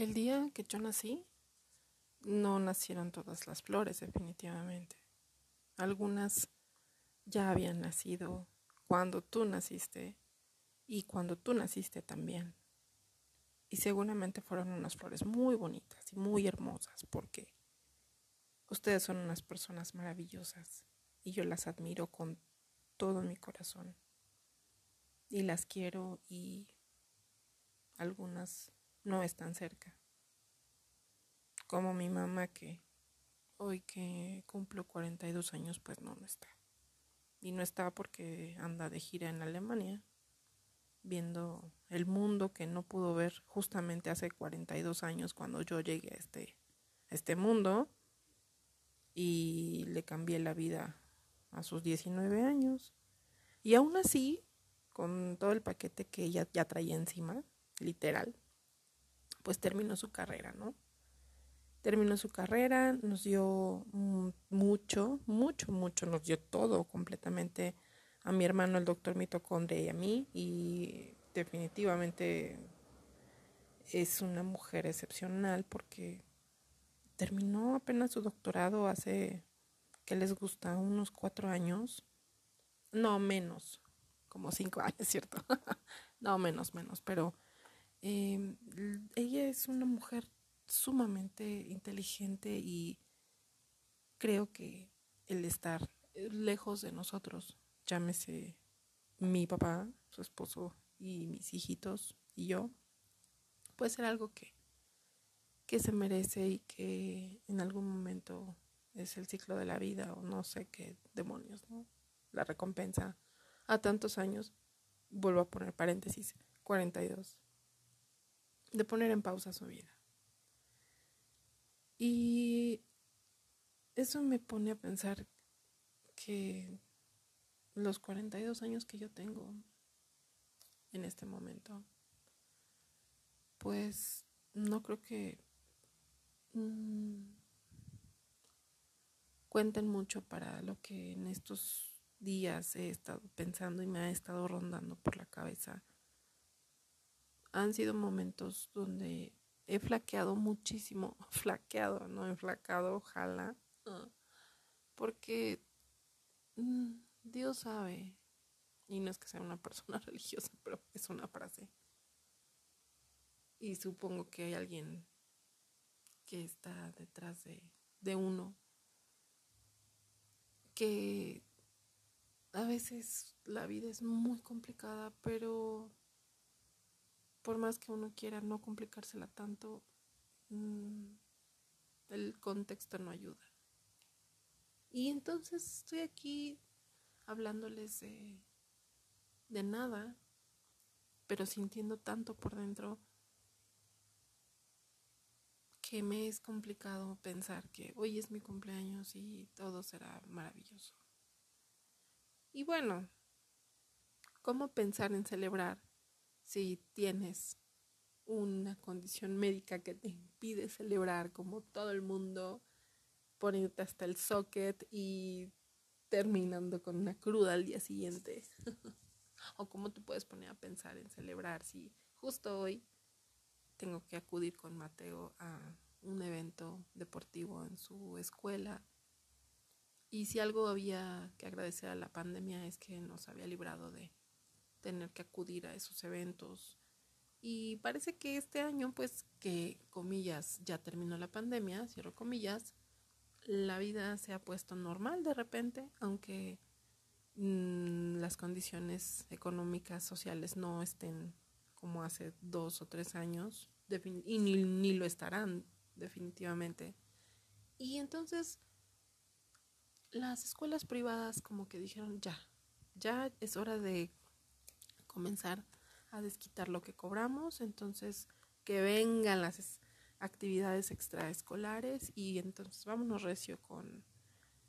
El día que yo nací, no nacieron todas las flores, definitivamente. Algunas ya habían nacido cuando tú naciste y cuando tú naciste también. Y seguramente fueron unas flores muy bonitas y muy hermosas porque ustedes son unas personas maravillosas y yo las admiro con todo mi corazón. Y las quiero y algunas no están cerca. Como mi mamá que hoy que cumplo 42 años pues no, no está. Y no está porque anda de gira en Alemania viendo el mundo que no pudo ver justamente hace 42 años cuando yo llegué a este, este mundo y le cambié la vida a sus 19 años. Y aún así, con todo el paquete que ella ya traía encima, literal, pues terminó su carrera, ¿no? Terminó su carrera, nos dio mucho, mucho, mucho, nos dio todo completamente a mi hermano, el doctor mitocondria y a mí, y definitivamente es una mujer excepcional porque terminó apenas su doctorado hace, ¿qué les gusta? Unos cuatro años. No, menos, como cinco años, ¿cierto? no, menos, menos, pero em, ella es una mujer sumamente inteligente y creo que el estar lejos de nosotros llámese mi papá, su esposo y mis hijitos y yo, puede ser algo que, que se merece y que en algún momento es el ciclo de la vida o no sé qué demonios, ¿no? La recompensa a tantos años, vuelvo a poner paréntesis, 42, de poner en pausa su vida. Y eso me pone a pensar que los 42 años que yo tengo en este momento, pues no creo que mm, cuenten mucho para lo que en estos días he estado pensando y me ha estado rondando por la cabeza. Han sido momentos donde he flaqueado muchísimo, flaqueado, no he flacado, ojalá, ah, porque... Mm, Dios sabe, y no es que sea una persona religiosa, pero es una frase. Y supongo que hay alguien que está detrás de, de uno, que a veces la vida es muy complicada, pero por más que uno quiera no complicársela tanto, mm, el contexto no ayuda. Y entonces estoy aquí hablándoles de, de nada, pero sintiendo tanto por dentro que me es complicado pensar que hoy es mi cumpleaños y todo será maravilloso. Y bueno, ¿cómo pensar en celebrar si tienes una condición médica que te impide celebrar como todo el mundo, poniéndote hasta el socket y terminando con una cruda al día siguiente. o cómo te puedes poner a pensar en celebrar si justo hoy tengo que acudir con Mateo a un evento deportivo en su escuela. Y si algo había que agradecer a la pandemia es que nos había librado de tener que acudir a esos eventos. Y parece que este año, pues que comillas, ya terminó la pandemia, cierro comillas, la vida se ha puesto normal de repente, aunque mm, las condiciones económicas, sociales no estén como hace dos o tres años, y ni, ni lo estarán definitivamente. Y entonces las escuelas privadas como que dijeron, ya, ya es hora de comenzar a desquitar lo que cobramos, entonces que vengan las actividades extraescolares y entonces vámonos recio con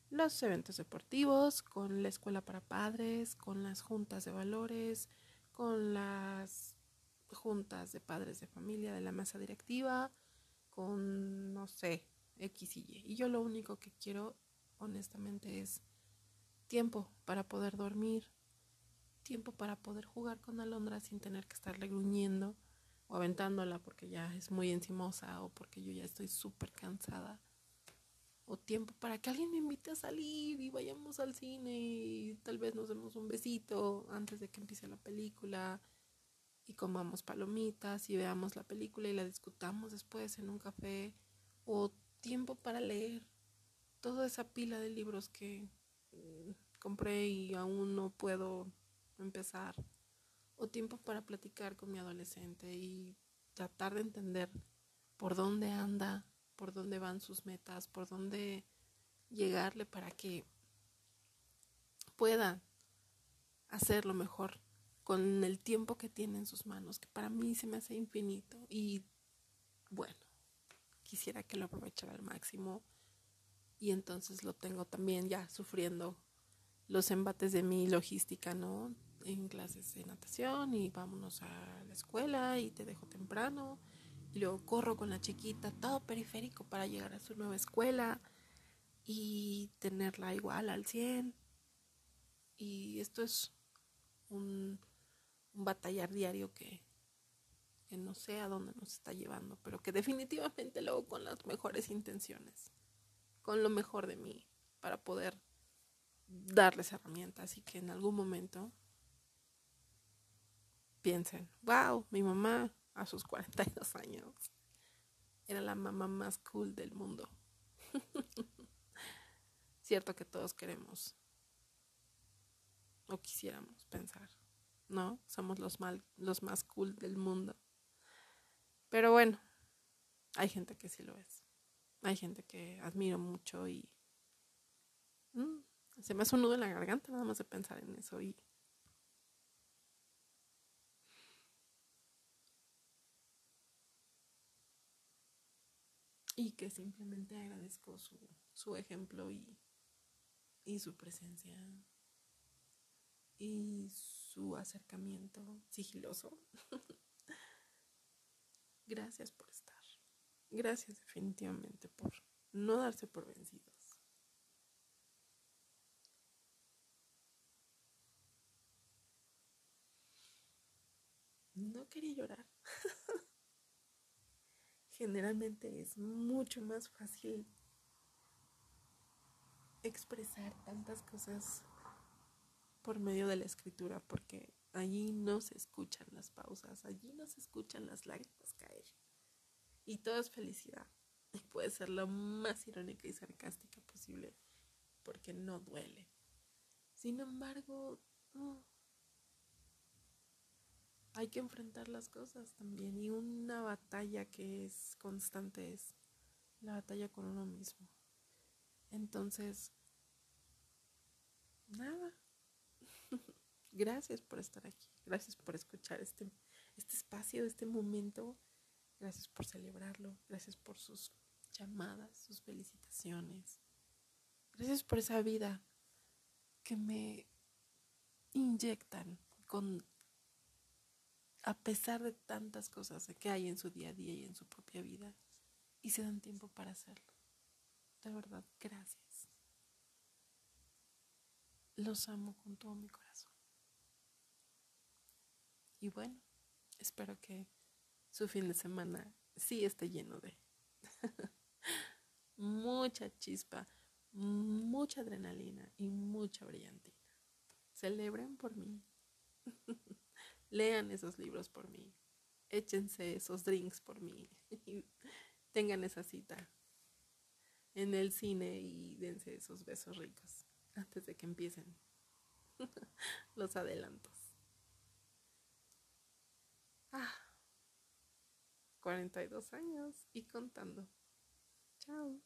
los eventos deportivos, con la escuela para padres, con las juntas de valores, con las juntas de padres de familia de la mesa directiva, con, no sé, X y Y. Y yo lo único que quiero, honestamente, es tiempo para poder dormir, tiempo para poder jugar con Alondra sin tener que estarle gruñendo o aventándola porque ya es muy encimosa o porque yo ya estoy súper cansada. O tiempo para que alguien me invite a salir y vayamos al cine y tal vez nos demos un besito antes de que empiece la película y comamos palomitas y veamos la película y la discutamos después en un café. O tiempo para leer toda esa pila de libros que mm, compré y aún no puedo empezar o tiempo para platicar con mi adolescente y tratar de entender por dónde anda, por dónde van sus metas, por dónde llegarle para que pueda hacer lo mejor con el tiempo que tiene en sus manos, que para mí se me hace infinito y bueno, quisiera que lo aprovechara al máximo y entonces lo tengo también ya sufriendo los embates de mi logística, ¿no? En clases de natación y vámonos a la escuela y te dejo temprano y luego corro con la chiquita, todo periférico para llegar a su nueva escuela y tenerla igual al 100. Y esto es un, batallar diario que, que no sé a dónde nos está llevando, pero que definitivamente luego con las mejores intenciones, con lo mejor de mí, para poder darles herramientas y que en algún momento piensen, wow, mi mamá a sus 42 años era la mamá más cool del mundo. Cierto que todos queremos o quisiéramos pensar, ¿no? Somos los, mal, los más cool del mundo. Pero bueno, hay gente que sí lo es. Hay gente que admiro mucho y mm, se me hace un nudo en la garganta nada más de pensar en eso y y que simplemente agradezco su, su ejemplo y, y su presencia y su acercamiento sigiloso. Gracias por estar. Gracias definitivamente por no darse por vencidos. No quería llorar. Generalmente es mucho más fácil expresar tantas cosas por medio de la escritura porque allí no se escuchan las pausas, allí no se escuchan las lágrimas caer. Y todo es felicidad. Y puede ser lo más irónica y sarcástica posible porque no duele. Sin embargo, hay que enfrentar las cosas también. Y una batalla que es constante es la batalla con uno mismo. Entonces, nada. Gracias por estar aquí. Gracias por escuchar este, este espacio, este momento. Gracias por celebrarlo. Gracias por sus llamadas, sus felicitaciones. Gracias por esa vida que me inyectan con a pesar de tantas cosas que hay en su día a día y en su propia vida, y se dan tiempo para hacerlo. De verdad, gracias. Los amo con todo mi corazón. Y bueno, espero que su fin de semana sí esté lleno de mucha chispa, mucha adrenalina y mucha brillantina. Celebren por mí. Lean esos libros por mí. Échense esos drinks por mí. tengan esa cita en el cine y dense esos besos ricos antes de que empiecen los adelantos. Ah, 42 años y contando. Chao.